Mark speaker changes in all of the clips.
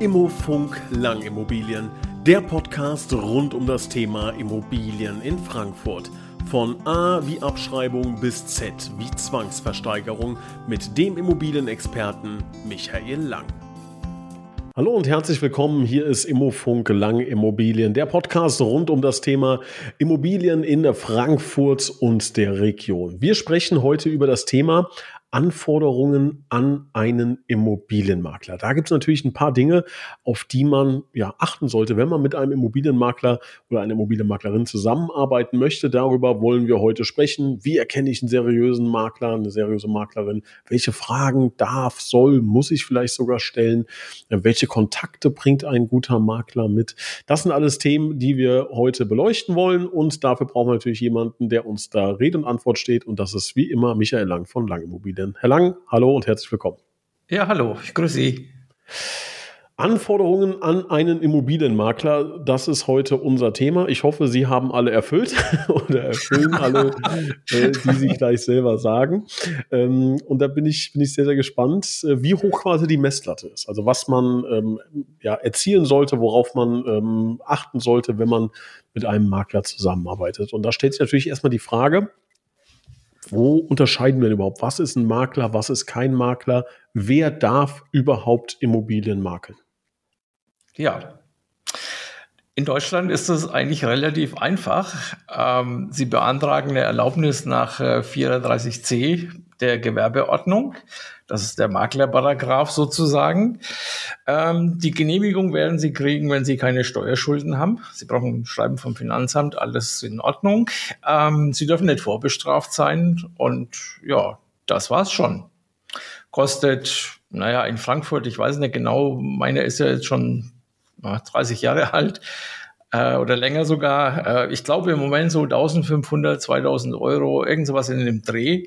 Speaker 1: Immofunk Langimmobilien, der Podcast rund um das Thema Immobilien in Frankfurt. Von A wie Abschreibung bis Z wie Zwangsversteigerung mit dem Immobilienexperten Michael Lang. Hallo und herzlich willkommen. Hier ist Immofunk Lang Immobilien, der Podcast rund um das Thema Immobilien in Frankfurt und der Region. Wir sprechen heute über das Thema Anforderungen an einen Immobilienmakler. Da gibt es natürlich ein paar Dinge, auf die man ja achten sollte, wenn man mit einem Immobilienmakler oder einer Immobilienmaklerin zusammenarbeiten möchte. Darüber wollen wir heute sprechen. Wie erkenne ich einen seriösen Makler, eine seriöse Maklerin? Welche Fragen darf, soll, muss ich vielleicht sogar stellen? Welche Kontakte bringt ein guter Makler mit? Das sind alles Themen, die wir heute beleuchten wollen und dafür brauchen wir natürlich jemanden, der uns da Rede und Antwort steht und das ist wie immer Michael Lang von Lang Immobilien. Immobilien. Herr Lang, hallo und herzlich willkommen.
Speaker 2: Ja, hallo, ich grüße Sie.
Speaker 1: Anforderungen an einen Immobilienmakler, das ist heute unser Thema. Ich hoffe, Sie haben alle erfüllt oder erfüllen alle, äh, die Sie gleich selber sagen. Ähm, und da bin ich, bin ich sehr, sehr gespannt, äh, wie hoch quasi die Messlatte ist. Also was man ähm, ja, erzielen sollte, worauf man ähm, achten sollte, wenn man mit einem Makler zusammenarbeitet. Und da stellt sich natürlich erstmal die Frage, wo unterscheiden wir überhaupt? Was ist ein Makler? Was ist kein Makler? Wer darf überhaupt Immobilien makeln?
Speaker 2: Ja. In Deutschland ist es eigentlich relativ einfach. Ähm, Sie beantragen eine Erlaubnis nach äh, 34c der Gewerbeordnung. Das ist der Maklerparagraph sozusagen. Ähm, die Genehmigung werden Sie kriegen, wenn Sie keine Steuerschulden haben. Sie brauchen ein Schreiben vom Finanzamt, alles in Ordnung. Ähm, Sie dürfen nicht vorbestraft sein und ja, das war's schon. Kostet, naja, in Frankfurt, ich weiß nicht genau, meine ist ja jetzt schon 30 Jahre alt äh, oder länger sogar. Äh, ich glaube im Moment so 1500, 2000 Euro, irgend sowas in dem Dreh.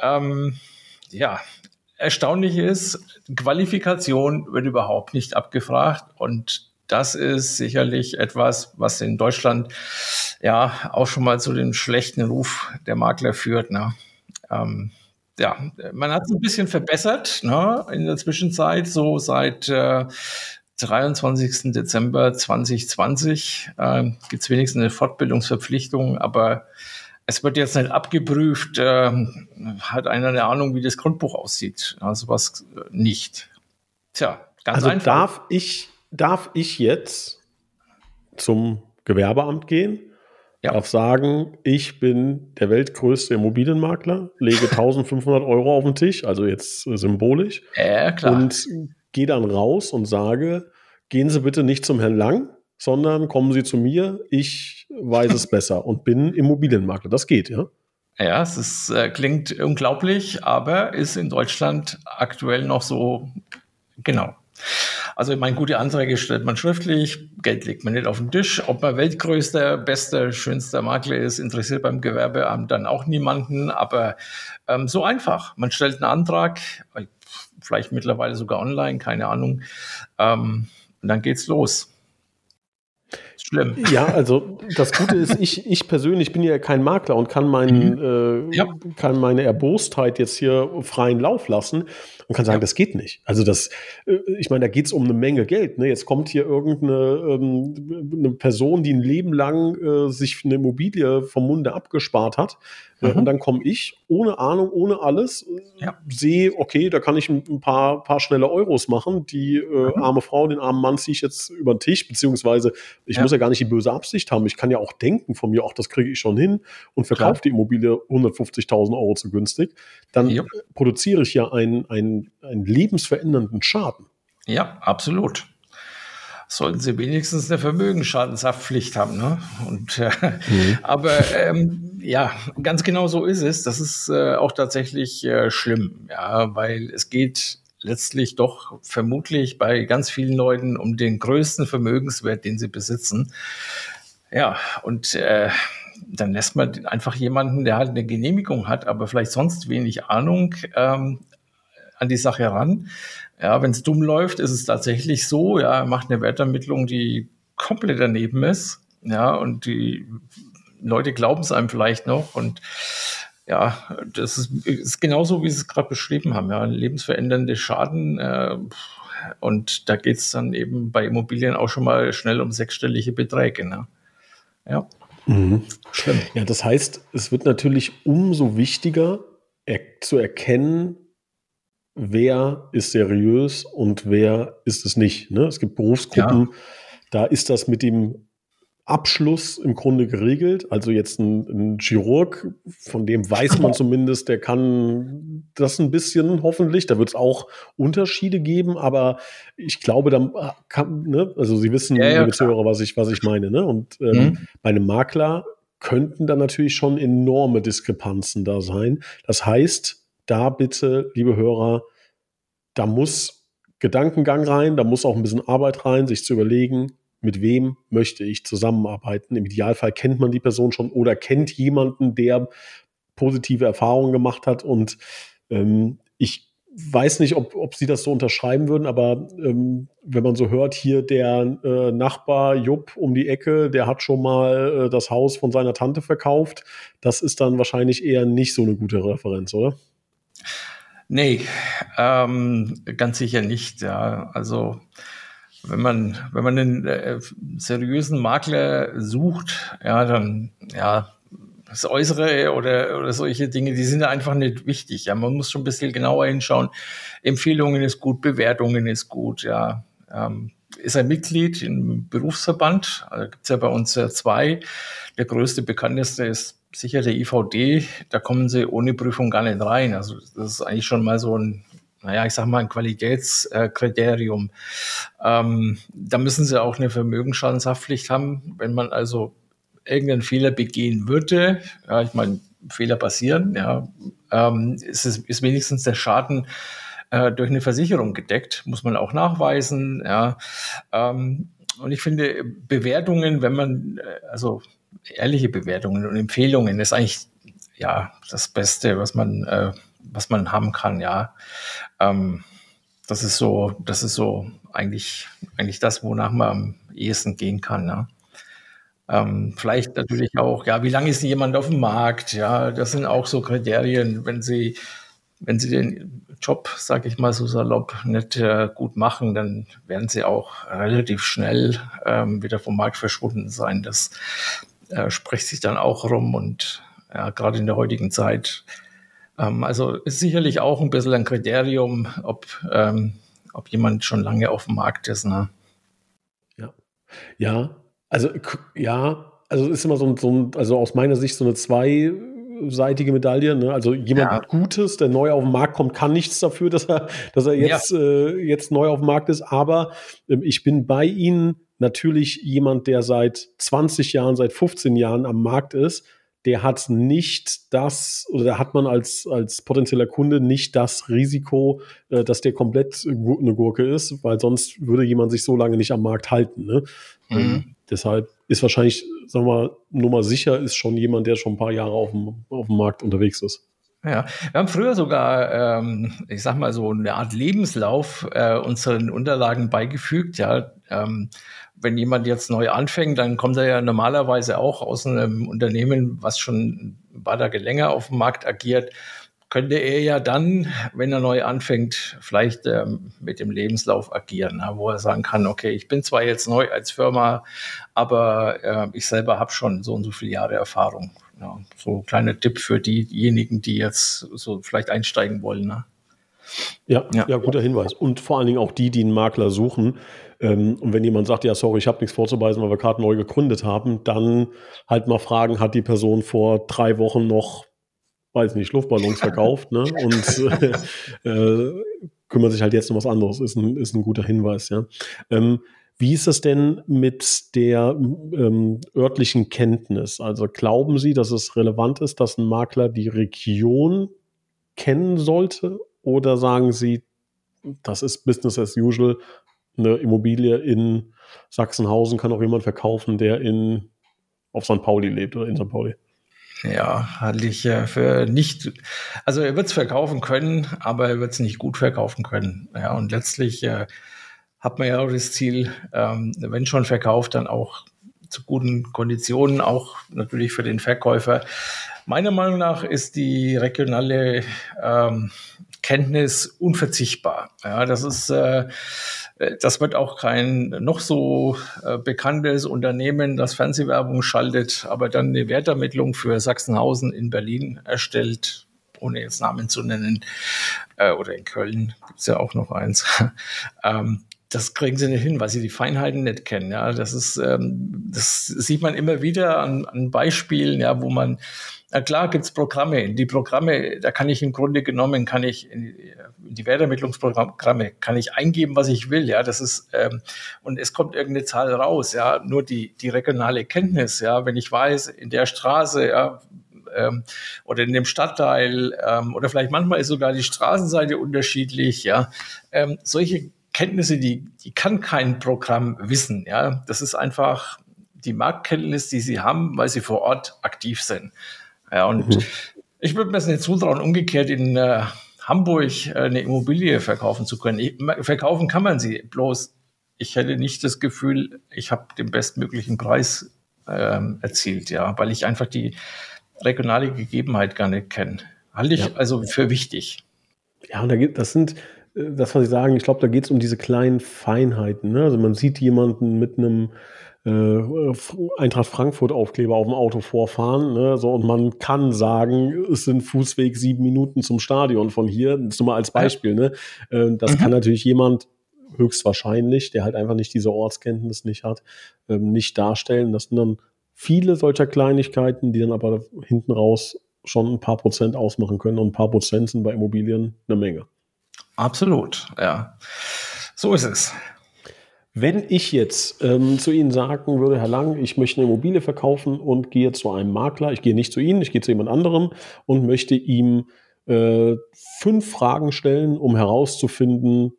Speaker 2: Ähm, ja, erstaunlich ist, Qualifikation wird überhaupt nicht abgefragt und das ist sicherlich etwas, was in Deutschland ja auch schon mal zu dem schlechten Ruf der Makler führt. Ne? Ähm, ja, man hat es ein bisschen verbessert ne, in der Zwischenzeit, so seit äh, 23. Dezember 2020 äh, gibt es wenigstens eine Fortbildungsverpflichtung, aber es wird jetzt nicht abgeprüft, äh, hat einer eine Ahnung, wie das Grundbuch aussieht. Also was äh, nicht.
Speaker 1: Tja, ganz also einfach. Darf ich, darf ich jetzt zum Gewerbeamt gehen? Ja. Darf sagen, ich bin der weltgrößte Immobilienmakler, lege 1500 Euro auf den Tisch, also jetzt symbolisch.
Speaker 2: Ja, klar.
Speaker 1: Und gehe dann raus und sage, gehen Sie bitte nicht zum Herrn Lang, sondern kommen Sie zu mir, ich weiß es besser und bin Immobilienmakler. Das geht, ja?
Speaker 2: Ja, es ist, äh, klingt unglaublich, aber ist in Deutschland aktuell noch so genau. Also, ich meine, gute Anträge stellt man schriftlich, Geld legt man nicht auf den Tisch. Ob man weltgrößter, bester, schönster Makler ist, interessiert beim Gewerbeamt dann auch niemanden. Aber ähm, so einfach. Man stellt einen Antrag, vielleicht mittlerweile sogar online, keine Ahnung. Ähm, und dann geht's los.
Speaker 1: Schlimm. Ja, also das Gute ist, ich, ich persönlich bin ja kein Makler und kann, meinen, mhm. äh, ja. kann meine Erbostheit jetzt hier freien Lauf lassen und kann sagen, ja. das geht nicht. Also das, äh, ich meine, da geht es um eine Menge Geld. Ne? Jetzt kommt hier irgendeine ähm, eine Person, die ein Leben lang äh, sich eine Immobilie vom Munde abgespart hat. Äh, mhm. Und dann komme ich ohne Ahnung, ohne alles, ja. sehe, okay, da kann ich ein paar, paar schnelle Euros machen. Die äh, mhm. arme Frau, den armen Mann ziehe ich jetzt über den Tisch, beziehungsweise ich ja. Muss ja gar nicht die böse Absicht haben. Ich kann ja auch denken von mir, auch das kriege ich schon hin und verkaufe die Immobilie 150.000 Euro zu günstig. Dann ja. produziere ich ja einen, einen, einen lebensverändernden Schaden.
Speaker 2: Ja, absolut sollten sie wenigstens eine Vermögensschadenshaftpflicht haben. Ne? Und, äh, mhm. Aber ähm, ja, ganz genau so ist es. Das ist äh, auch tatsächlich äh, schlimm, ja, weil es geht letztlich doch vermutlich bei ganz vielen Leuten um den größten Vermögenswert, den sie besitzen. Ja, und äh, dann lässt man einfach jemanden, der halt eine Genehmigung hat, aber vielleicht sonst wenig Ahnung, ähm, an die Sache ran. Ja, wenn es dumm läuft, ist es tatsächlich so, ja, er macht eine Wertermittlung, die komplett daneben ist. Ja, und die Leute glauben es einem vielleicht noch und ja, das ist, ist genauso, wie Sie es gerade beschrieben haben, ja, lebensverändernde Schaden. Äh, und da geht es dann eben bei Immobilien auch schon mal schnell um sechsstellige Beträge. Ne?
Speaker 1: Ja. Mhm. Schlimm. Ja, das heißt, es wird natürlich umso wichtiger er zu erkennen, wer ist seriös und wer ist es nicht. Ne? Es gibt Berufsgruppen, ja. da ist das mit dem Abschluss im Grunde geregelt. Also jetzt ein, ein, Chirurg, von dem weiß man zumindest, der kann das ein bisschen hoffentlich. Da wird es auch Unterschiede geben, aber ich glaube, da kann, ne? also Sie wissen, ja, ja, liebe Zuhörer, was ich, was ich meine. Ne? Und ähm, mhm. bei einem Makler könnten dann natürlich schon enorme Diskrepanzen da sein. Das heißt, da bitte, liebe Hörer, da muss Gedankengang rein, da muss auch ein bisschen Arbeit rein, sich zu überlegen, mit wem möchte ich zusammenarbeiten. Im Idealfall kennt man die Person schon oder kennt jemanden, der positive Erfahrungen gemacht hat. Und ähm, ich weiß nicht, ob, ob Sie das so unterschreiben würden, aber ähm, wenn man so hört, hier der äh, Nachbar Jupp um die Ecke, der hat schon mal äh, das Haus von seiner Tante verkauft, das ist dann wahrscheinlich eher nicht so eine gute Referenz, oder?
Speaker 2: Nee, ähm, ganz sicher nicht. Ja, also wenn man, wenn man einen äh, seriösen Makler sucht, ja, dann, ja, das Äußere oder, oder solche Dinge, die sind einfach nicht wichtig. Ja, man muss schon ein bisschen genauer hinschauen. Empfehlungen ist gut, Bewertungen ist gut, ja. Ähm, ist ein Mitglied im Berufsverband. Also gibt es ja bei uns ja zwei. Der größte, bekannteste ist sicher der IVD. Da kommen sie ohne Prüfung gar nicht rein. Also das ist eigentlich schon mal so ein naja, ich sag mal, ein Qualitätskriterium. Ähm, da müssen sie auch eine Vermögensschadenshaftpflicht haben. Wenn man also irgendeinen Fehler begehen würde, ja, ich meine, Fehler passieren, ja, ähm, ist, es, ist wenigstens der Schaden äh, durch eine Versicherung gedeckt, muss man auch nachweisen, ja. Ähm, und ich finde, Bewertungen, wenn man, äh, also ehrliche Bewertungen und Empfehlungen ist eigentlich ja das Beste, was man äh, was man haben kann, ja. Ähm, das ist so, das ist so eigentlich, eigentlich das, wonach man am ehesten gehen kann, ja. Ähm, vielleicht natürlich auch, ja, wie lange ist jemand auf dem Markt? Ja, das sind auch so Kriterien, wenn Sie, wenn Sie den Job, sage ich mal so salopp, nicht äh, gut machen, dann werden Sie auch relativ schnell ähm, wieder vom Markt verschwunden sein. Das äh, spricht sich dann auch rum und ja, gerade in der heutigen Zeit ähm, also ist sicherlich auch ein bisschen ein Kriterium, ob, ähm, ob jemand schon lange auf dem Markt ist. Ne?
Speaker 1: Ja. Ja, also ja, also ist immer so ein, so ein, also aus meiner Sicht so eine zweiseitige Medaille. Ne? Also jemand ja. Gutes, der neu auf den Markt kommt, kann nichts dafür, dass er, dass er jetzt, ja. äh, jetzt neu auf dem Markt ist. Aber ähm, ich bin bei Ihnen natürlich jemand, der seit 20 Jahren, seit 15 Jahren am Markt ist der hat nicht das, oder da hat man als, als potenzieller Kunde nicht das Risiko, äh, dass der komplett eine Gurke ist, weil sonst würde jemand sich so lange nicht am Markt halten. Ne? Mhm. Ähm, deshalb ist wahrscheinlich, sagen wir mal, Nummer sicher ist schon jemand, der schon ein paar Jahre auf dem, auf dem Markt unterwegs ist.
Speaker 2: Ja, wir haben früher sogar, ähm, ich sag mal so eine Art Lebenslauf äh, unseren Unterlagen beigefügt. Ja, ähm, wenn jemand jetzt neu anfängt, dann kommt er ja normalerweise auch aus einem Unternehmen, was schon ein paar Tage länger auf dem Markt agiert. Könnte er ja dann, wenn er neu anfängt, vielleicht ähm, mit dem Lebenslauf agieren, ja, wo er sagen kann, okay, ich bin zwar jetzt neu als Firma, aber äh, ich selber habe schon so und so viele Jahre Erfahrung. Ja, so ein kleiner Tipp für diejenigen, die jetzt so vielleicht einsteigen wollen. Ne?
Speaker 1: Ja, ja, ja, guter Hinweis. Und vor allen Dingen auch die, die einen Makler suchen. Ähm, und wenn jemand sagt, ja, sorry, ich habe nichts vorzuweisen, weil wir gerade neu gegründet haben, dann halt mal fragen, hat die Person vor drei Wochen noch, weiß nicht, Luftballons verkauft ne? und äh, äh, kümmert sich halt jetzt um was anderes. Ist ein, ist ein guter Hinweis, ja. Ähm, wie ist es denn mit der ähm, örtlichen Kenntnis? Also glauben Sie, dass es relevant ist, dass ein Makler die Region kennen sollte oder sagen Sie, das ist Business as usual, eine Immobilie in Sachsenhausen kann auch jemand verkaufen, der in, auf St. Pauli lebt oder in St. Pauli?
Speaker 2: Ja, halte ich ja für nicht. Also er wird es verkaufen können, aber er wird es nicht gut verkaufen können. Ja, und letztlich äh, hat man ja auch das Ziel, ähm, wenn schon verkauft, dann auch zu guten Konditionen, auch natürlich für den Verkäufer. Meiner Meinung nach ist die regionale ähm, Kenntnis unverzichtbar. Ja, das ist, äh, das wird auch kein noch so äh, bekanntes Unternehmen, das Fernsehwerbung schaltet, aber dann eine Wertermittlung für Sachsenhausen in Berlin erstellt, ohne jetzt Namen zu nennen, äh, oder in Köln gibt's ja auch noch eins. ähm, das kriegen sie nicht hin, weil sie die Feinheiten nicht kennen. Ja, das ist, ähm, das sieht man immer wieder an, an Beispielen, ja, wo man na klar gibt's Programme. Die Programme, da kann ich im Grunde genommen, kann ich in die Wertermittlungsprogramme, kann ich eingeben, was ich will. Ja, das ist, ähm, und es kommt irgendeine Zahl raus. Ja, nur die, die regionale Kenntnis. Ja, wenn ich weiß, in der Straße, ja, ähm, oder in dem Stadtteil, ähm, oder vielleicht manchmal ist sogar die Straßenseite unterschiedlich. Ja, ähm, solche Kenntnisse, die, die kann kein Programm wissen. Ja, das ist einfach die Marktkenntnis, die sie haben, weil sie vor Ort aktiv sind. Ja, und mhm. ich würde mir das nicht zutrauen, umgekehrt in äh, Hamburg äh, eine Immobilie verkaufen zu können. Ich, verkaufen kann man sie, bloß ich hätte nicht das Gefühl, ich habe den bestmöglichen Preis ähm, erzielt, ja, weil ich einfach die regionale Gegebenheit gar nicht kenne. Halte ich ja. also für wichtig.
Speaker 1: Ja, und da gibt, das sind, das, was Sie sagen, ich glaube, da geht es um diese kleinen Feinheiten. Ne? Also man sieht jemanden mit einem äh, Eintracht Frankfurt Aufkleber auf dem Auto vorfahren. Ne? So, und man kann sagen, es sind Fußweg sieben Minuten zum Stadion von hier. Das nur mal als Beispiel. Ne? Äh, das mhm. kann natürlich jemand höchstwahrscheinlich, der halt einfach nicht diese Ortskenntnis nicht hat, ähm, nicht darstellen. Das sind dann viele solcher Kleinigkeiten, die dann aber hinten raus schon ein paar Prozent ausmachen können. Und ein paar Prozent sind bei Immobilien eine Menge.
Speaker 2: Absolut, ja. So ist es.
Speaker 1: Wenn ich jetzt ähm, zu Ihnen sagen würde, Herr Lang, ich möchte eine Immobilie verkaufen und gehe zu einem Makler, ich gehe nicht zu Ihnen, ich gehe zu jemand anderem und möchte ihm äh, fünf Fragen stellen, um herauszufinden,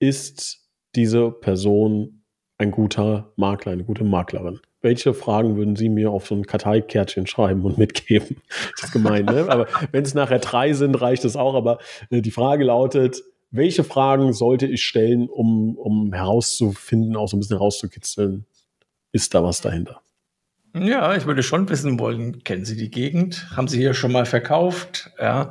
Speaker 1: ist diese Person ein guter Makler, eine gute Maklerin? Welche Fragen würden Sie mir auf so ein Karteikärtchen schreiben und mitgeben? Das ist gemein, ne? Aber wenn es nachher drei sind, reicht es auch. Aber äh, die Frage lautet, welche Fragen sollte ich stellen, um, um herauszufinden, auch so ein bisschen herauszukitzeln, ist da was dahinter?
Speaker 2: Ja, ich würde schon wissen wollen, kennen Sie die Gegend? Haben Sie hier schon mal verkauft? Ja,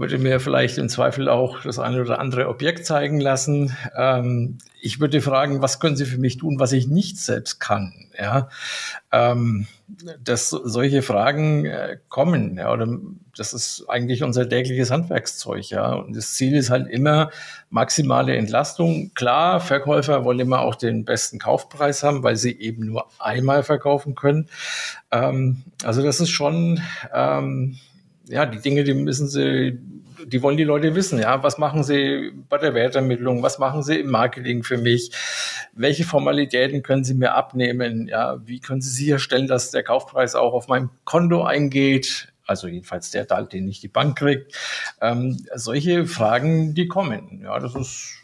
Speaker 2: würde mir vielleicht im Zweifel auch das eine oder andere Objekt zeigen lassen. Ähm, ich würde fragen, was können Sie für mich tun, was ich nicht selbst kann? Ja, ähm, dass solche Fragen äh, kommen, ja, oder das ist eigentlich unser tägliches Handwerkszeug, ja. Und das Ziel ist halt immer maximale Entlastung. Klar, Verkäufer wollen immer auch den besten Kaufpreis haben, weil sie eben nur einmal verkaufen können. Ähm, also das ist schon, ähm, ja, die Dinge, die müssen sie die wollen die Leute wissen, ja, was machen sie bei der Wertermittlung, was machen sie im Marketing für mich, welche Formalitäten können sie mir abnehmen, ja, wie können sie sicherstellen, dass der Kaufpreis auch auf meinem Konto eingeht, also jedenfalls der Teil, den nicht die Bank kriegt. Ähm, solche Fragen, die kommen, ja, das ist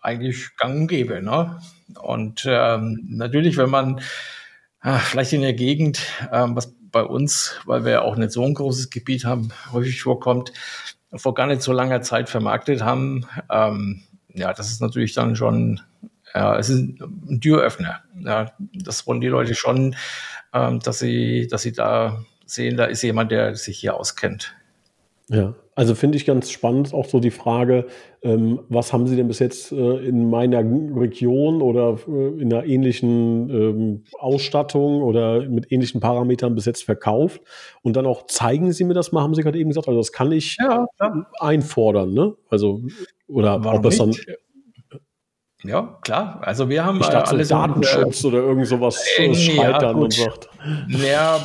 Speaker 2: eigentlich gang und gäbe, ne? Und ähm, natürlich, wenn man ach, vielleicht in der Gegend, ähm, was bei uns, weil wir ja auch nicht so ein großes Gebiet haben, häufig vorkommt, vor gar nicht so langer Zeit vermarktet haben. Ähm, ja, das ist natürlich dann schon, ja, es ist ein Türöffner. Ja, das wollen die Leute schon, ähm, dass sie, dass sie da sehen, da ist jemand, der sich hier auskennt.
Speaker 1: Ja, also finde ich ganz spannend auch so die Frage, ähm, was haben Sie denn bis jetzt äh, in meiner Region oder äh, in einer ähnlichen ähm, Ausstattung oder mit ähnlichen Parametern bis jetzt verkauft? Und dann auch zeigen Sie mir das mal, haben Sie gerade eben gesagt. Also das kann ich ja, einfordern, ne? Also, oder
Speaker 2: Warum ob es dann. Ja, klar. Also wir haben
Speaker 1: ich dachte, äh, alles so Datenschutz äh, oder irgend sowas äh, scheitern ja, und sagt.
Speaker 2: Ja,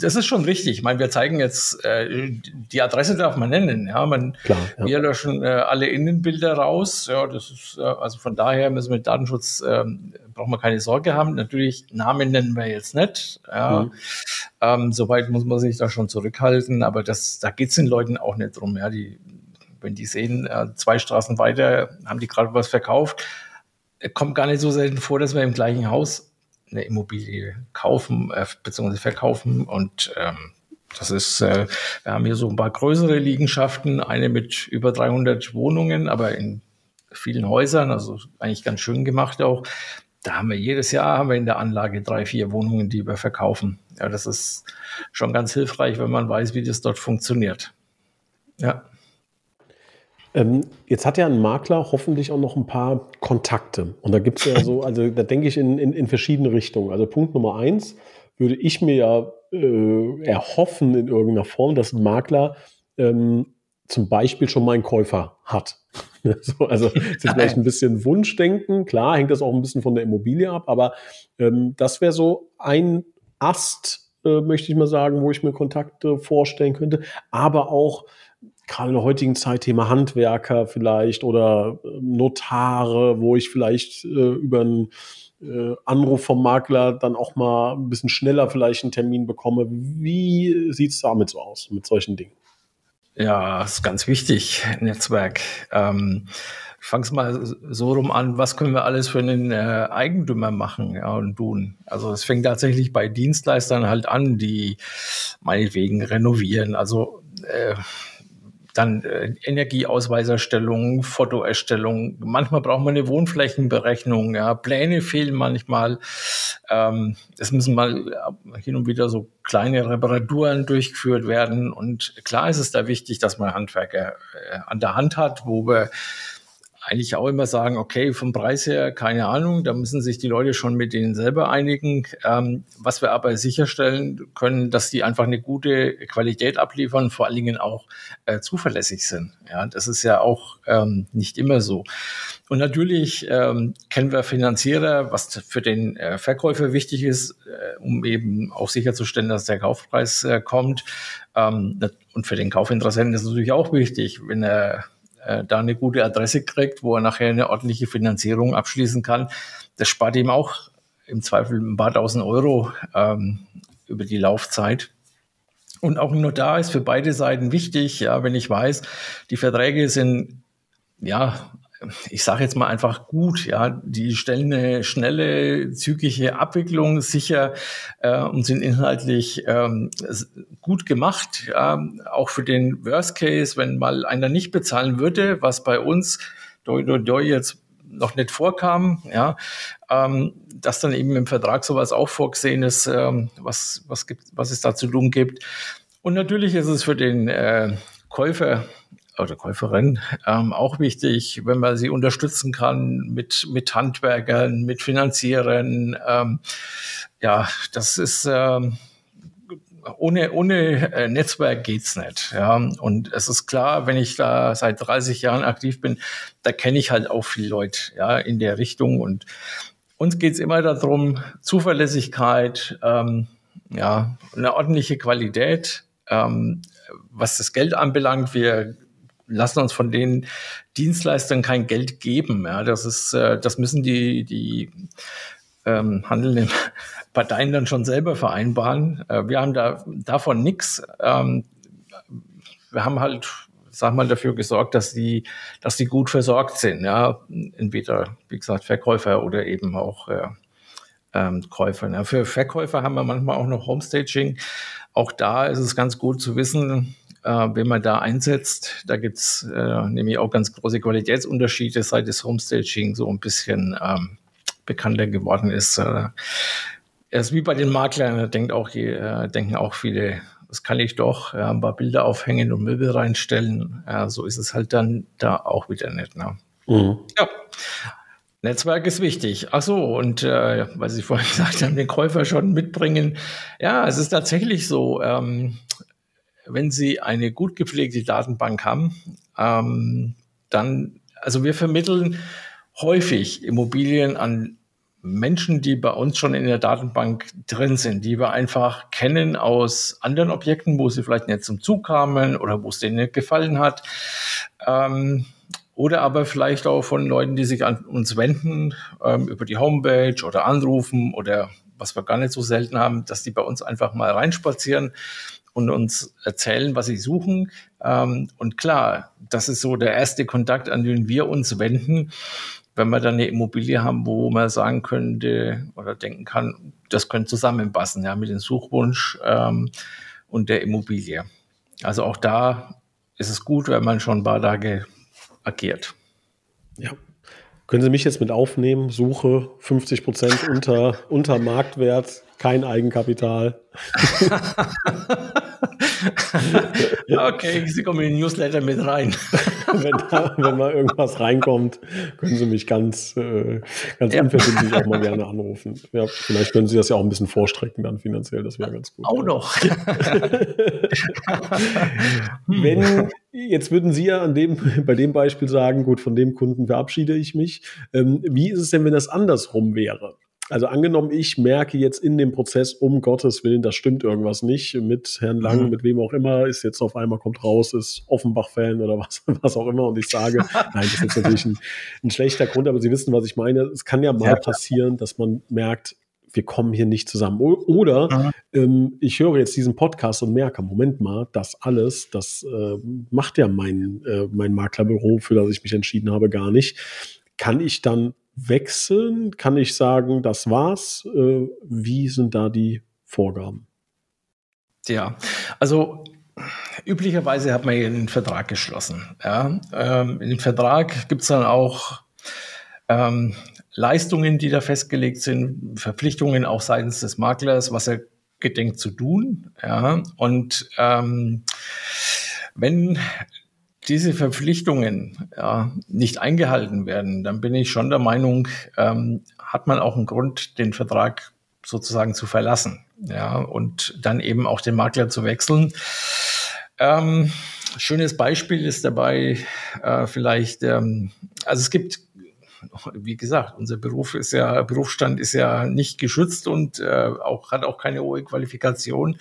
Speaker 2: das ist schon richtig. Ich meine, wir zeigen jetzt äh, die Adresse darf man nennen. Ja, man, klar, ja. wir löschen äh, alle Innenbilder raus. Ja, das ist äh, also von daher müssen wir mit Datenschutz ähm, brauchen wir keine Sorge haben. Natürlich Namen nennen wir jetzt nicht. Ja, mhm. ähm, soweit muss man sich da schon zurückhalten. Aber das, da geht es den Leuten auch nicht drum. Ja, die wenn die sehen, äh, zwei Straßen weiter haben die gerade was verkauft, kommt gar nicht so selten vor, dass wir im gleichen Haus eine Immobilie kaufen äh, bzw. verkaufen und ähm, das ist, äh, wir haben hier so ein paar größere Liegenschaften, eine mit über 300 Wohnungen, aber in vielen Häusern, also eigentlich ganz schön gemacht auch. Da haben wir jedes Jahr haben wir in der Anlage drei, vier Wohnungen, die wir verkaufen. Ja, das ist schon ganz hilfreich, wenn man weiß, wie das dort funktioniert. Ja.
Speaker 1: Ähm, jetzt hat ja ein Makler hoffentlich auch noch ein paar Kontakte. Und da gibt es ja so, also da denke ich in, in, in, verschiedene Richtungen. Also Punkt Nummer eins würde ich mir ja äh, erhoffen in irgendeiner Form, dass ein Makler ähm, zum Beispiel schon mal einen Käufer hat. so, also ist jetzt vielleicht ein bisschen Wunschdenken. Klar, hängt das auch ein bisschen von der Immobilie ab, aber ähm, das wäre so ein Ast, äh, möchte ich mal sagen, wo ich mir Kontakte vorstellen könnte. Aber auch gerade in der heutigen Zeit Thema Handwerker vielleicht oder ähm, Notare, wo ich vielleicht äh, über einen äh, Anruf vom Makler dann auch mal ein bisschen schneller vielleicht einen Termin bekomme. Wie sieht es damit so aus, mit solchen Dingen?
Speaker 2: Ja, ist ganz wichtig, Netzwerk. Ähm, ich fange mal so rum an, was können wir alles für einen äh, Eigentümer machen ja, und tun. Also es fängt tatsächlich bei Dienstleistern halt an, die meinetwegen renovieren. Also äh, dann äh, Energieausweiserstellung, Fotoerstellung. Manchmal braucht man eine Wohnflächenberechnung. Ja, Pläne fehlen manchmal. Ähm, es müssen mal äh, hin und wieder so kleine Reparaturen durchgeführt werden. Und klar ist es da wichtig, dass man Handwerker äh, an der Hand hat, wo wir eigentlich auch immer sagen, okay, vom Preis her, keine Ahnung, da müssen sich die Leute schon mit denen selber einigen. Ähm, was wir aber sicherstellen können, dass die einfach eine gute Qualität abliefern, vor allen Dingen auch äh, zuverlässig sind. Ja, das ist ja auch ähm, nicht immer so. Und natürlich ähm, kennen wir Finanzierer, was für den äh, Verkäufer wichtig ist, äh, um eben auch sicherzustellen, dass der Kaufpreis äh, kommt. Ähm, und für den Kaufinteressenten ist es natürlich auch wichtig, wenn er äh, da eine gute Adresse kriegt, wo er nachher eine ordentliche Finanzierung abschließen kann. Das spart ihm auch im Zweifel ein paar tausend Euro ähm, über die Laufzeit. Und auch nur da ist für beide Seiten wichtig, ja, wenn ich weiß, die Verträge sind ja ich sage jetzt mal einfach gut, ja, die stellen eine schnelle, zügige Abwicklung sicher äh, und sind inhaltlich ähm, gut gemacht, ja, auch für den Worst Case, wenn mal einer nicht bezahlen würde, was bei uns doi, doi, doi jetzt noch nicht vorkam, ja, ähm, dass dann eben im Vertrag sowas auch vorgesehen ist, ähm, was, was, gibt, was es da zu tun gibt. Und natürlich ist es für den äh, Käufer oder Käuferin ähm, auch wichtig, wenn man sie unterstützen kann mit, mit Handwerkern, mit Finanzierern. Ähm, ja, das ist ähm, ohne, ohne äh, Netzwerk geht's nicht. Ja. Und es ist klar, wenn ich da seit 30 Jahren aktiv bin, da kenne ich halt auch viele Leute ja, in der Richtung. Und uns geht's immer darum, Zuverlässigkeit, ähm, ja, eine ordentliche Qualität. Ähm, was das Geld anbelangt, wir lassen uns von den Dienstleistern kein Geld geben. Ja, das ist, äh, das müssen die, die ähm, handelnden Parteien dann schon selber vereinbaren. Äh, wir haben da davon nichts. Ähm, wir haben halt, sag mal, dafür gesorgt, dass die, dass die gut versorgt sind. Ja, entweder, wie gesagt, Verkäufer oder eben auch äh, ähm, Käufer. Ja, für Verkäufer haben wir manchmal auch noch Homestaging. Auch da ist es ganz gut zu wissen, äh, wenn man da einsetzt. Da gibt's äh, nämlich auch ganz große Qualitätsunterschiede, seit das Homestaging so ein bisschen ähm, bekannter geworden ist. Äh, ist wie bei den Maklern, da denkt auch, äh, denken auch viele, das kann ich doch, ja, ein paar Bilder aufhängen und Möbel reinstellen. Ja, so ist es halt dann da auch wieder nicht. Ne? Mhm. Ja. Netzwerk ist wichtig. Ach so, und äh, weil Sie vorhin gesagt haben, den Käufer schon mitbringen. Ja, es ist tatsächlich so. Ähm, wenn Sie eine gut gepflegte Datenbank haben, ähm, dann, also wir vermitteln häufig Immobilien an Menschen, die bei uns schon in der Datenbank drin sind, die wir einfach kennen aus anderen Objekten, wo sie vielleicht nicht zum Zug kamen oder wo es denen nicht gefallen hat. Ähm, oder aber vielleicht auch von Leuten, die sich an uns wenden ähm, über die Homepage oder anrufen oder was wir gar nicht so selten haben, dass die bei uns einfach mal reinspazieren und uns erzählen, was sie suchen. Ähm, und klar, das ist so der erste Kontakt, an den wir uns wenden, wenn wir dann eine Immobilie haben, wo man sagen könnte oder denken kann, das könnte zusammenpassen, ja, mit dem Suchwunsch ähm, und der Immobilie. Also auch da ist es gut, wenn man schon ein paar Tage agiert.
Speaker 1: Ja. Können Sie mich jetzt mit aufnehmen? Suche 50 Prozent unter, unter Marktwert kein Eigenkapital.
Speaker 2: okay, Sie kommen in den Newsletter mit rein.
Speaker 1: wenn, da, wenn mal irgendwas reinkommt, können Sie mich ganz, äh, ganz ja. unverbindlich auch mal gerne anrufen. Ja, vielleicht können Sie das ja auch ein bisschen vorstrecken dann finanziell, das wäre ganz gut.
Speaker 2: Auch noch.
Speaker 1: wenn, jetzt würden Sie ja an dem, bei dem Beispiel sagen, gut, von dem Kunden verabschiede ich mich. Ähm, wie ist es denn, wenn das andersrum wäre? Also angenommen, ich merke jetzt in dem Prozess, um Gottes Willen, da stimmt irgendwas nicht mit Herrn Lang, mhm. mit wem auch immer, ist jetzt auf einmal kommt raus, ist Offenbach-Fan oder was, was auch immer und ich sage, nein, das ist jetzt natürlich ein, ein, schlechter Grund, aber Sie wissen, was ich meine. Es kann ja mal ja. passieren, dass man merkt, wir kommen hier nicht zusammen. Oder mhm. ähm, ich höre jetzt diesen Podcast und merke, Moment mal, das alles, das äh, macht ja mein, äh, mein Maklerbüro, für das ich mich entschieden habe, gar nicht. Kann ich dann wechseln? Kann ich sagen, das war's? Äh, wie sind da die Vorgaben?
Speaker 2: Ja, also üblicherweise hat man einen Vertrag geschlossen. Ja? Ähm, in dem Vertrag gibt es dann auch ähm, Leistungen, die da festgelegt sind, Verpflichtungen auch seitens des Maklers, was er gedenkt zu tun. Ja? Und ähm, wenn diese Verpflichtungen ja, nicht eingehalten werden, dann bin ich schon der Meinung, ähm, hat man auch einen Grund, den Vertrag sozusagen zu verlassen, ja, und dann eben auch den Makler zu wechseln. Ähm, schönes Beispiel ist dabei äh, vielleicht, ähm, also es gibt wie gesagt, unser Beruf ist ja, Berufsstand ist ja nicht geschützt und äh, auch, hat auch keine hohe Qualifikation.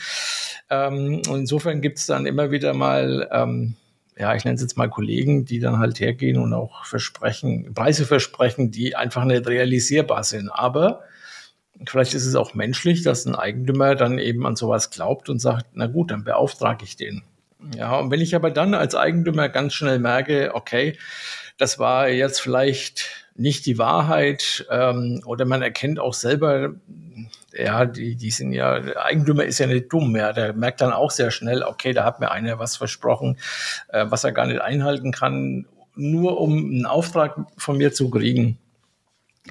Speaker 2: Ähm, insofern gibt es dann immer wieder mal ähm, ja, ich nenne es jetzt mal Kollegen, die dann halt hergehen und auch versprechen, Preise versprechen, die einfach nicht realisierbar sind. Aber vielleicht ist es auch menschlich, dass ein Eigentümer dann eben an sowas glaubt und sagt, na gut, dann beauftrage ich den. Ja, und wenn ich aber dann als Eigentümer ganz schnell merke, okay, das war jetzt vielleicht nicht die Wahrheit ähm, oder man erkennt auch selber, ja, die, die sind ja, Eigentümer ist ja nicht dumm, ja, der merkt dann auch sehr schnell, okay, da hat mir einer was versprochen, äh, was er gar nicht einhalten kann, nur um einen Auftrag von mir zu kriegen.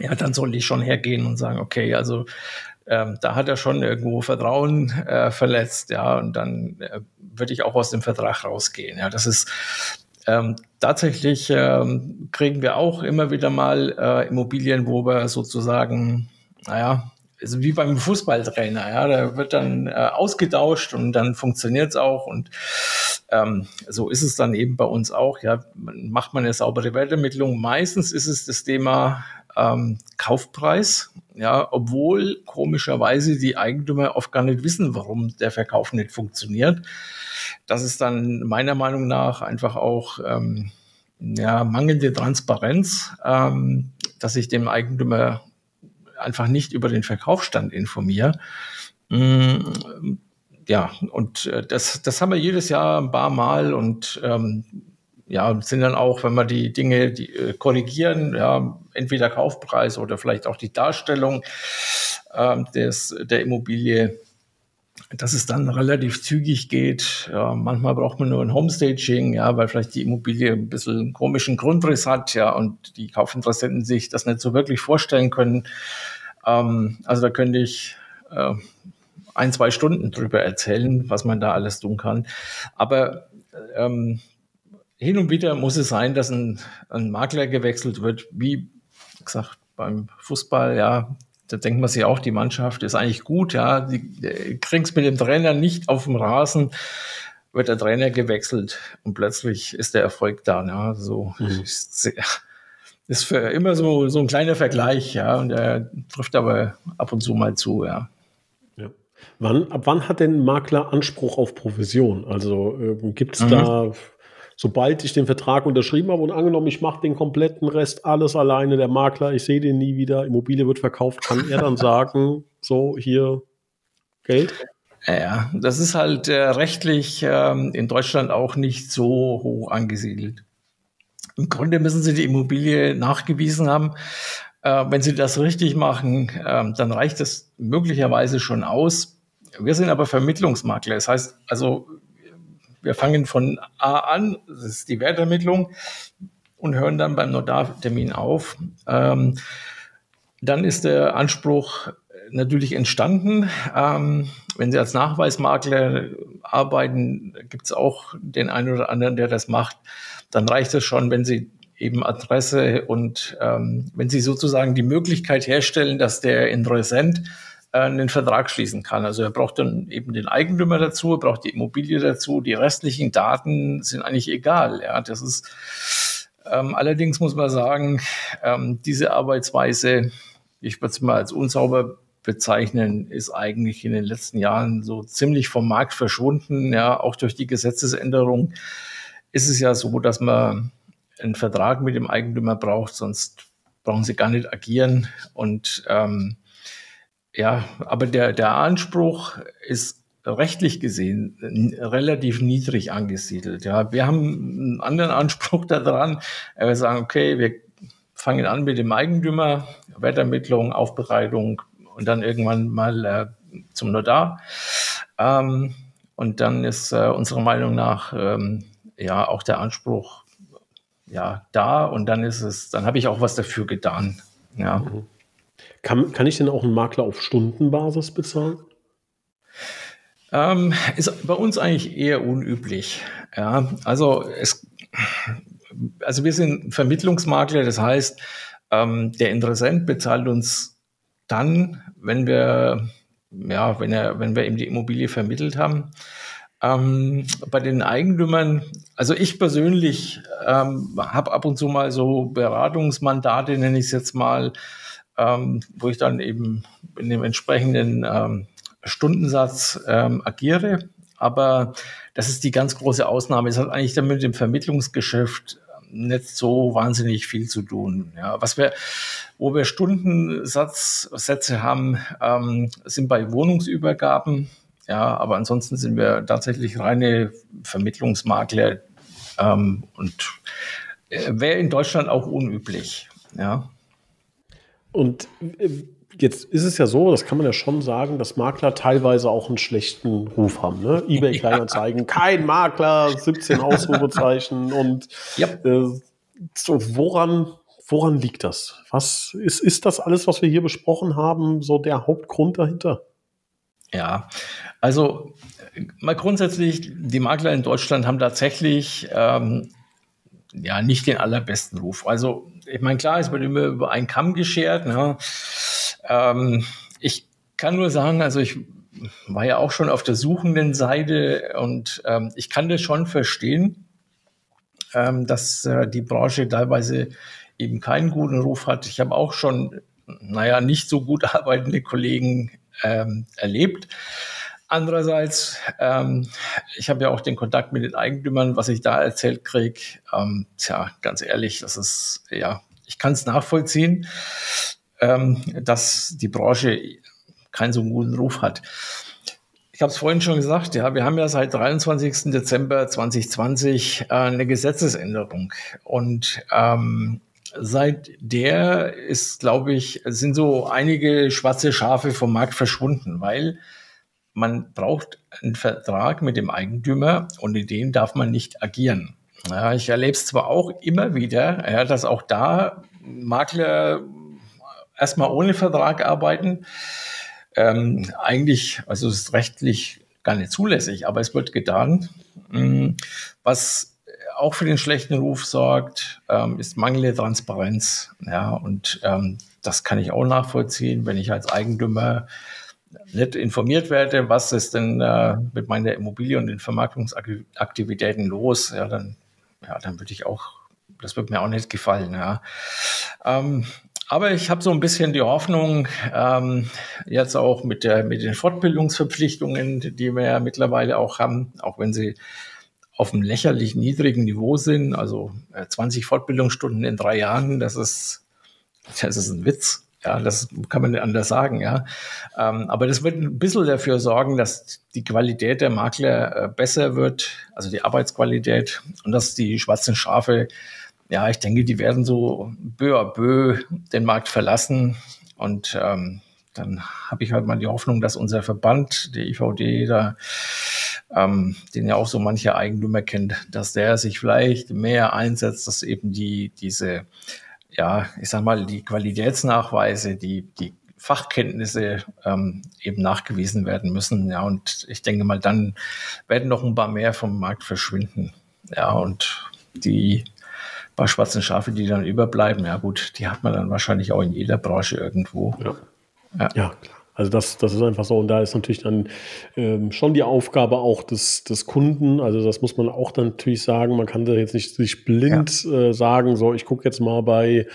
Speaker 2: Ja, dann soll ich schon hergehen und sagen, okay, also ähm, da hat er schon irgendwo Vertrauen äh, verletzt, ja, und dann äh, würde ich auch aus dem Vertrag rausgehen. Ja, das ist ähm, tatsächlich ähm, kriegen wir auch immer wieder mal äh, Immobilien, wo wir sozusagen, naja, also wie beim Fußballtrainer, ja, da wird dann äh, ausgetauscht und dann funktioniert es auch und ähm, so ist es dann eben bei uns auch. Ja, macht man eine saubere Wertermittlung. Meistens ist es das Thema ähm, Kaufpreis, ja, obwohl komischerweise die Eigentümer oft gar nicht wissen, warum der Verkauf nicht funktioniert. Das ist dann meiner Meinung nach einfach auch ähm, ja, mangelnde Transparenz, ähm, dass ich dem Eigentümer einfach nicht über den Verkaufsstand informiere. Mm, ja, und äh, das, das haben wir jedes Jahr ein paar Mal und ähm, ja, sind dann auch, wenn wir die Dinge die, äh, korrigieren, ja, entweder Kaufpreis oder vielleicht auch die Darstellung äh, des, der Immobilie, dass es dann relativ zügig geht. Ja, manchmal braucht man nur ein Homestaging, ja, weil vielleicht die Immobilie ein bisschen einen komischen Grundriss hat, ja, und die Kaufinteressenten sich das nicht so wirklich vorstellen können. Ähm, also da könnte ich äh, ein, zwei Stunden drüber erzählen, was man da alles tun kann. Aber ähm, hin und wieder muss es sein, dass ein, ein Makler gewechselt wird, wie gesagt beim Fußball, ja, da denkt man sich auch, die Mannschaft ist eigentlich gut, ja, die kriegst mit dem Trainer nicht auf dem Rasen, wird der Trainer gewechselt und plötzlich ist der Erfolg da. Ja, so mhm. ist, für immer so, so ein kleiner Vergleich, ja, und er trifft aber ab und zu mal zu, ja.
Speaker 1: ja. Wann, ab wann hat denn ein Makler Anspruch auf Provision? Also äh, gibt es mhm. da sobald ich den Vertrag unterschrieben habe und angenommen, ich mache den kompletten Rest alles alleine, der Makler, ich sehe den nie wieder, Immobilie wird verkauft, kann er dann sagen, so hier Geld?
Speaker 2: Ja, das ist halt äh, rechtlich ähm, in Deutschland auch nicht so hoch angesiedelt. Im Grunde müssen Sie die Immobilie nachgewiesen haben. Äh, wenn Sie das richtig machen, äh, dann reicht das möglicherweise schon aus. Wir sind aber Vermittlungsmakler. Das heißt, also wir fangen von A an, das ist die Wertermittlung, und hören dann beim Notartermin auf. Ähm, dann ist der Anspruch natürlich entstanden. Ähm, wenn Sie als Nachweismakler arbeiten, gibt es auch den einen oder anderen, der das macht. Dann reicht es schon, wenn Sie eben Adresse und ähm, wenn Sie sozusagen die Möglichkeit herstellen, dass der Interessent äh, einen Vertrag schließen kann. Also er braucht dann eben den Eigentümer dazu, er braucht die Immobilie dazu, die restlichen Daten sind eigentlich egal. Ja, das ist ähm, allerdings muss man sagen, ähm, diese Arbeitsweise, ich würde es mal als unsauber bezeichnen, ist eigentlich in den letzten Jahren so ziemlich vom Markt verschwunden. Ja, auch durch die Gesetzesänderung ist es ja so, dass man einen Vertrag mit dem Eigentümer braucht, sonst brauchen sie gar nicht agieren. Und ähm, ja, aber der, der Anspruch ist rechtlich gesehen relativ niedrig angesiedelt. Ja, wir haben einen anderen Anspruch daran. Wir sagen, okay, wir fangen an mit dem Eigentümer, Wertermittlung, Aufbereitung und dann irgendwann mal äh, zum Notar. Ähm, und dann ist äh, unserer Meinung nach ähm, ja auch der Anspruch ja da und dann ist es, dann habe ich auch was dafür getan. Ja. Mhm.
Speaker 1: Kann, kann ich denn auch einen Makler auf Stundenbasis bezahlen?
Speaker 2: Ähm, ist bei uns eigentlich eher unüblich. Ja, also es, also wir sind Vermittlungsmakler, das heißt, ähm, der Interessent bezahlt uns dann, wenn wir, ja, wenn er, wenn wir ihm die Immobilie vermittelt haben. Ähm, bei den Eigentümern, also ich persönlich ähm, habe ab und zu mal so Beratungsmandate, nenne ich es jetzt mal, ähm, wo ich dann eben in dem entsprechenden ähm, Stundensatz ähm, agiere. Aber das ist die ganz große Ausnahme. Es hat eigentlich damit mit dem Vermittlungsgeschäft nicht so wahnsinnig viel zu tun. Ja, was wir, wo wir Stundensatzsätze haben, ähm, sind bei Wohnungsübergaben. Ja, aber ansonsten sind wir tatsächlich reine Vermittlungsmakler ähm, und äh, wäre in Deutschland auch unüblich. Ja.
Speaker 1: Und äh, jetzt ist es ja so, das kann man ja schon sagen, dass Makler teilweise auch einen schlechten Ruf haben. Ne? eBay Kleinanzeigen, ja. kein Makler, 17 Ausrufezeichen und ja. äh, so, woran, woran liegt das? Was ist, ist das alles, was wir hier besprochen haben, so der Hauptgrund dahinter?
Speaker 2: Ja, also mal grundsätzlich, die Makler in Deutschland haben tatsächlich ähm, ja nicht den allerbesten Ruf. Also ich meine, klar, es wird immer über einen Kamm geschert. Ne? Ähm, ich kann nur sagen, also ich war ja auch schon auf der suchenden Seite und ähm, ich kann das schon verstehen, ähm, dass äh, die Branche teilweise eben keinen guten Ruf hat. Ich habe auch schon, naja, nicht so gut arbeitende Kollegen ähm, erlebt. Andererseits, ähm, ich habe ja auch den Kontakt mit den Eigentümern, was ich da erzählt kriege. Ähm, tja, ganz ehrlich, das ist, ja, ich kann es nachvollziehen, ähm, dass die Branche keinen so guten Ruf hat. Ich habe es vorhin schon gesagt, ja, wir haben ja seit 23. Dezember 2020 äh, eine Gesetzesänderung und ähm, seit der ist, glaube ich, sind so einige schwarze Schafe vom Markt verschwunden, weil man braucht einen Vertrag mit dem Eigentümer und in dem darf man nicht agieren. Ja, ich erlebe es zwar auch immer wieder, ja, dass auch da Makler erstmal ohne Vertrag arbeiten. Ähm, eigentlich, also es ist rechtlich gar nicht zulässig, aber es wird getan. Mm, was auch für den schlechten Ruf sorgt, ähm, ist mangelnde Transparenz. Ja, und ähm, das kann ich auch nachvollziehen, wenn ich als Eigentümer nicht informiert werde, was ist denn äh, mit meiner Immobilie und den Vermarktungsaktivitäten los, ja, dann, ja, dann würde ich auch, das wird mir auch nicht gefallen. Ja. Ähm, aber ich habe so ein bisschen die Hoffnung, ähm, jetzt auch mit, der, mit den Fortbildungsverpflichtungen, die wir ja mittlerweile auch haben, auch wenn sie auf einem lächerlich niedrigen Niveau sind, also 20 äh, Fortbildungsstunden in drei Jahren, das ist, das ist ein Witz. Ja, das kann man nicht anders sagen, ja. Ähm, aber das wird ein bisschen dafür sorgen, dass die Qualität der Makler äh, besser wird, also die Arbeitsqualität und dass die schwarzen Schafe, ja, ich denke, die werden so peu à peu den Markt verlassen und ähm, dann habe ich halt mal die Hoffnung, dass unser Verband, der IVD, da, ähm, den ja auch so manche Eigentümer kennt, dass der sich vielleicht mehr einsetzt, dass eben die diese ja, ich sag mal, die Qualitätsnachweise, die, die Fachkenntnisse ähm, eben nachgewiesen werden müssen. Ja, und ich denke mal, dann werden noch ein paar mehr vom Markt verschwinden. Ja, und die paar schwarzen Schafe, die dann überbleiben, ja gut, die hat man dann wahrscheinlich auch in jeder Branche irgendwo.
Speaker 1: Ja, ja. ja klar. Also das, das ist einfach so. Und da ist natürlich dann ähm, schon die Aufgabe auch des, des Kunden. Also das muss man auch dann natürlich sagen. Man kann da jetzt nicht sich blind ja. äh, sagen, so ich gucke jetzt mal bei,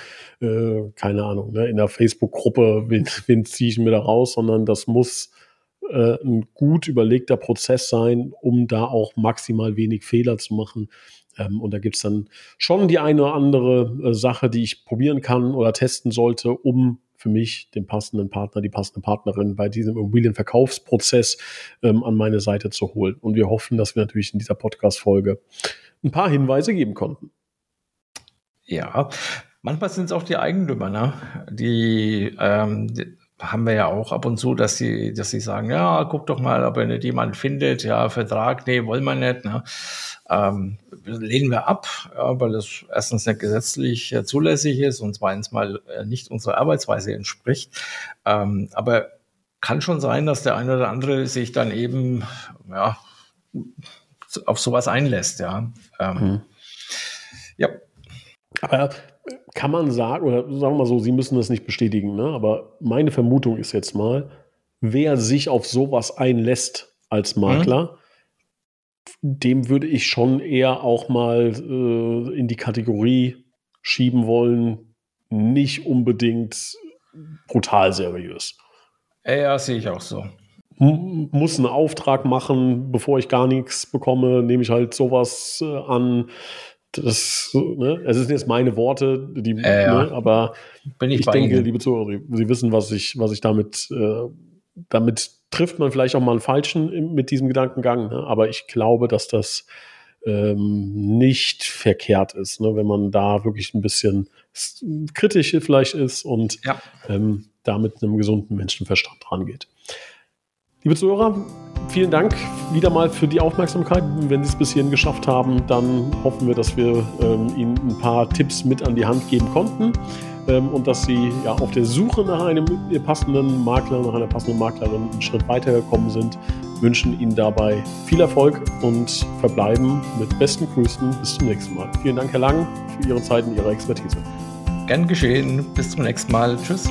Speaker 1: äh, keine Ahnung, ne, in der Facebook-Gruppe, wen, wen ziehe ich mir da raus, sondern das muss äh, ein gut überlegter Prozess sein, um da auch maximal wenig Fehler zu machen. Ähm, und da gibt es dann schon die eine oder andere äh, Sache, die ich probieren kann oder testen sollte, um für mich den passenden Partner, die passende Partnerin bei diesem Immobilienverkaufsprozess ähm, an meine Seite zu holen. Und wir hoffen, dass wir natürlich in dieser Podcast-Folge ein paar Hinweise geben konnten.
Speaker 2: Ja, manchmal sind es auch die Eigentümer, ne? die, ähm, die haben wir ja auch ab und zu, dass sie, dass sie sagen, ja, guck doch mal, ob er nicht jemand findet, ja, Vertrag, nee, wollen wir nicht. Ne? Ähm, lehnen wir ab, ja, weil das erstens nicht gesetzlich äh, zulässig ist und zweitens mal äh, nicht unserer Arbeitsweise entspricht. Ähm, aber kann schon sein, dass der eine oder andere sich dann eben ja, auf sowas einlässt, ja. Ähm, mhm.
Speaker 1: Ja. Aber kann man sagen, oder sagen wir mal so, Sie müssen das nicht bestätigen, ne? aber meine Vermutung ist jetzt mal, wer sich auf sowas einlässt als Makler, mhm dem würde ich schon eher auch mal äh, in die Kategorie schieben wollen, nicht unbedingt brutal seriös.
Speaker 2: Ja, sehe ich auch so.
Speaker 1: M muss einen Auftrag machen, bevor ich gar nichts bekomme, nehme ich halt sowas äh, an. Das, ne? Es sind jetzt meine Worte, die, äh, ja. ne? aber ich denke, Ihnen. liebe Zuhörer, Sie wissen, was ich, was ich damit, äh, damit trifft man vielleicht auch mal einen falschen mit diesem Gedankengang, ne? aber ich glaube, dass das ähm, nicht verkehrt ist, ne? wenn man da wirklich ein bisschen kritisch vielleicht ist und ja. ähm, da mit einem gesunden Menschenverstand rangeht. Liebe Zuhörer, vielen Dank wieder mal für die Aufmerksamkeit. Wenn Sie es bis hierhin geschafft haben, dann hoffen wir, dass wir ähm, Ihnen ein paar Tipps mit an die Hand geben konnten ähm, und dass sie ja auf der Suche nach einem passenden Makler, nach einer passenden Maklerin einen Schritt weitergekommen sind. Wünschen Ihnen dabei viel Erfolg und verbleiben mit besten Grüßen bis zum nächsten Mal. Vielen Dank, Herr Lang, für Ihre Zeit und Ihre Expertise.
Speaker 2: Gern geschehen. Bis zum nächsten Mal. Tschüss.